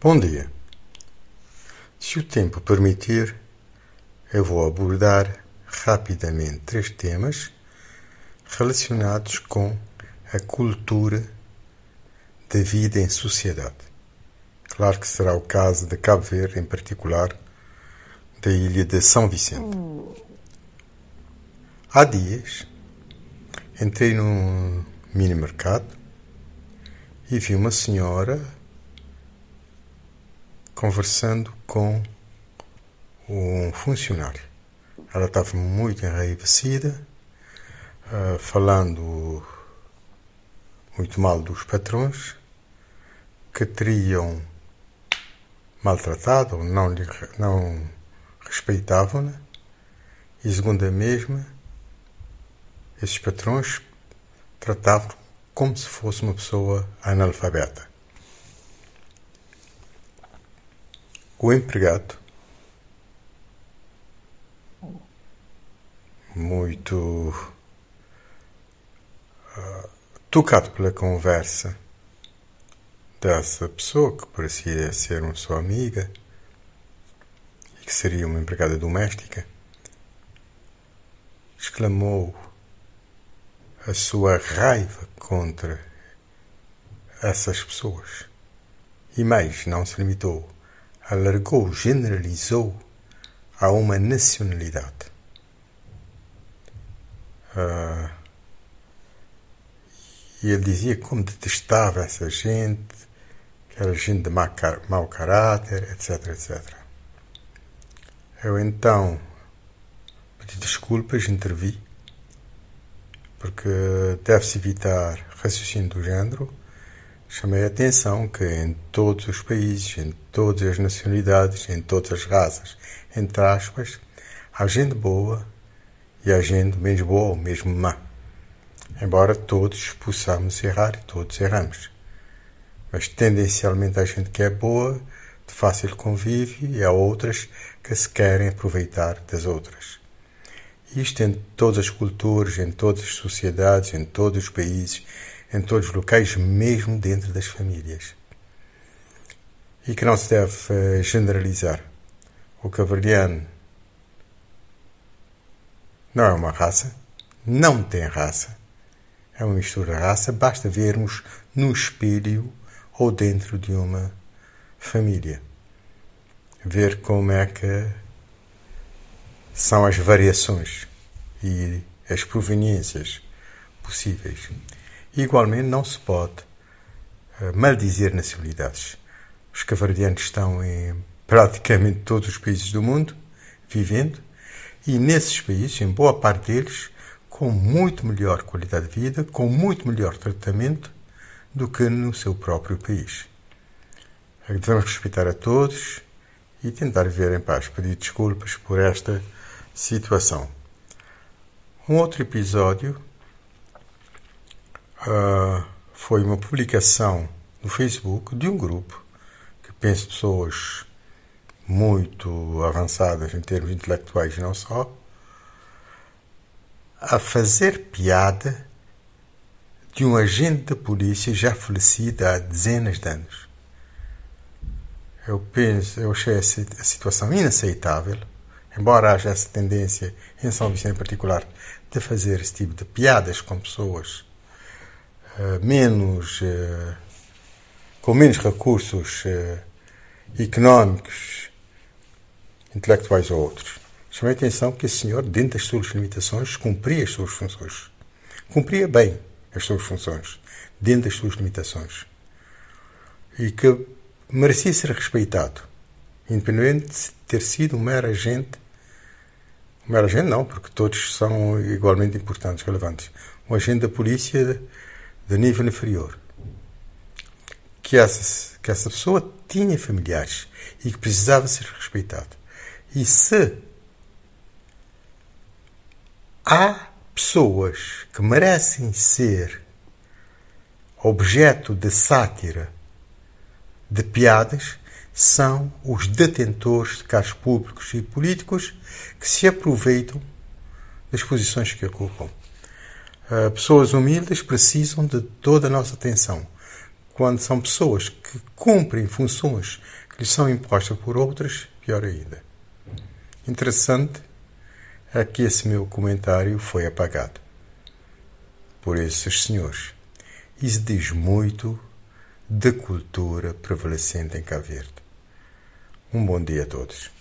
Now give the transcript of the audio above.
Bom dia. Se o tempo permitir, eu vou abordar rapidamente três temas relacionados com a cultura da vida em sociedade. Claro que será o caso de Cabo Verde, em particular, da ilha de São Vicente. Há dias entrei num mini mercado e vi uma senhora conversando com um funcionário. Ela estava muito enraivecida, uh, falando muito mal dos patrões que teriam maltratado não, não respeitavam-na. E segundo a mesma, esses patrões tratavam como se fosse uma pessoa analfabeta. O empregado, muito uh, tocado pela conversa dessa pessoa, que parecia ser uma sua amiga e que seria uma empregada doméstica, exclamou a sua raiva contra essas pessoas. E mais, não se limitou alargou, generalizou a uma nacionalidade. Uh, e ele dizia como detestava essa gente, que era gente de mau, caráter, etc, etc. Eu então pedi desculpas, intervi, porque deve-se evitar raciocínio do género Chamei a atenção que em todos os países, em todas as nacionalidades, em todas as raças, entre aspas, há gente boa e há gente menos boa ou mesmo má. Embora todos possamos errar e todos erramos. Mas tendencialmente há gente que é boa, de fácil convívio, e há outras que se querem aproveitar das outras. Isto em todas as culturas, em todas as sociedades, em todos os países, em todos os locais, mesmo dentro das famílias. E que não se deve uh, generalizar. O cavalariano não é uma raça, não tem raça, é uma mistura de raça, basta vermos no espelho ou dentro de uma família. Ver como é que são as variações e as proveniências possíveis. Igualmente, não se pode uh, maldizer nacionalidades. Os cavardianos estão em praticamente todos os países do mundo, vivendo, e nesses países, em boa parte deles, com muito melhor qualidade de vida, com muito melhor tratamento do que no seu próprio país. Devemos respeitar a todos e tentar viver em paz. Pedir desculpas por esta situação. Um outro episódio uh, foi uma publicação no Facebook de um grupo que penso pessoas muito avançadas em termos intelectuais e não só, a fazer piada de um agente da polícia já falecido há dezenas de anos. Eu penso, eu achei a situação inaceitável, embora haja essa tendência em São Vicente em particular de fazer esse tipo de piadas com pessoas menos, uh, com menos recursos uh, económicos, intelectuais ou outros. Chamei a atenção que esse senhor, dentro das suas limitações, cumpria as suas funções. Cumpria bem as suas funções, dentro das suas limitações. E que merecia ser respeitado, independente de ter sido um mero agente. Um mero agente não, porque todos são igualmente importantes, relevantes. Um agente da polícia de nível inferior, que essa, que essa pessoa tinha familiares e que precisava ser respeitado. E se há pessoas que merecem ser objeto de sátira, de piadas, são os detentores de cargos públicos e políticos que se aproveitam das posições que ocupam. Uh, pessoas humildes precisam de toda a nossa atenção. quando são pessoas que cumprem funções que lhes são impostas por outras, pior ainda. Interessante é que esse meu comentário foi apagado por esses senhores. Isso diz muito da cultura prevalecente em Cabo Verde. Um bom dia a todos.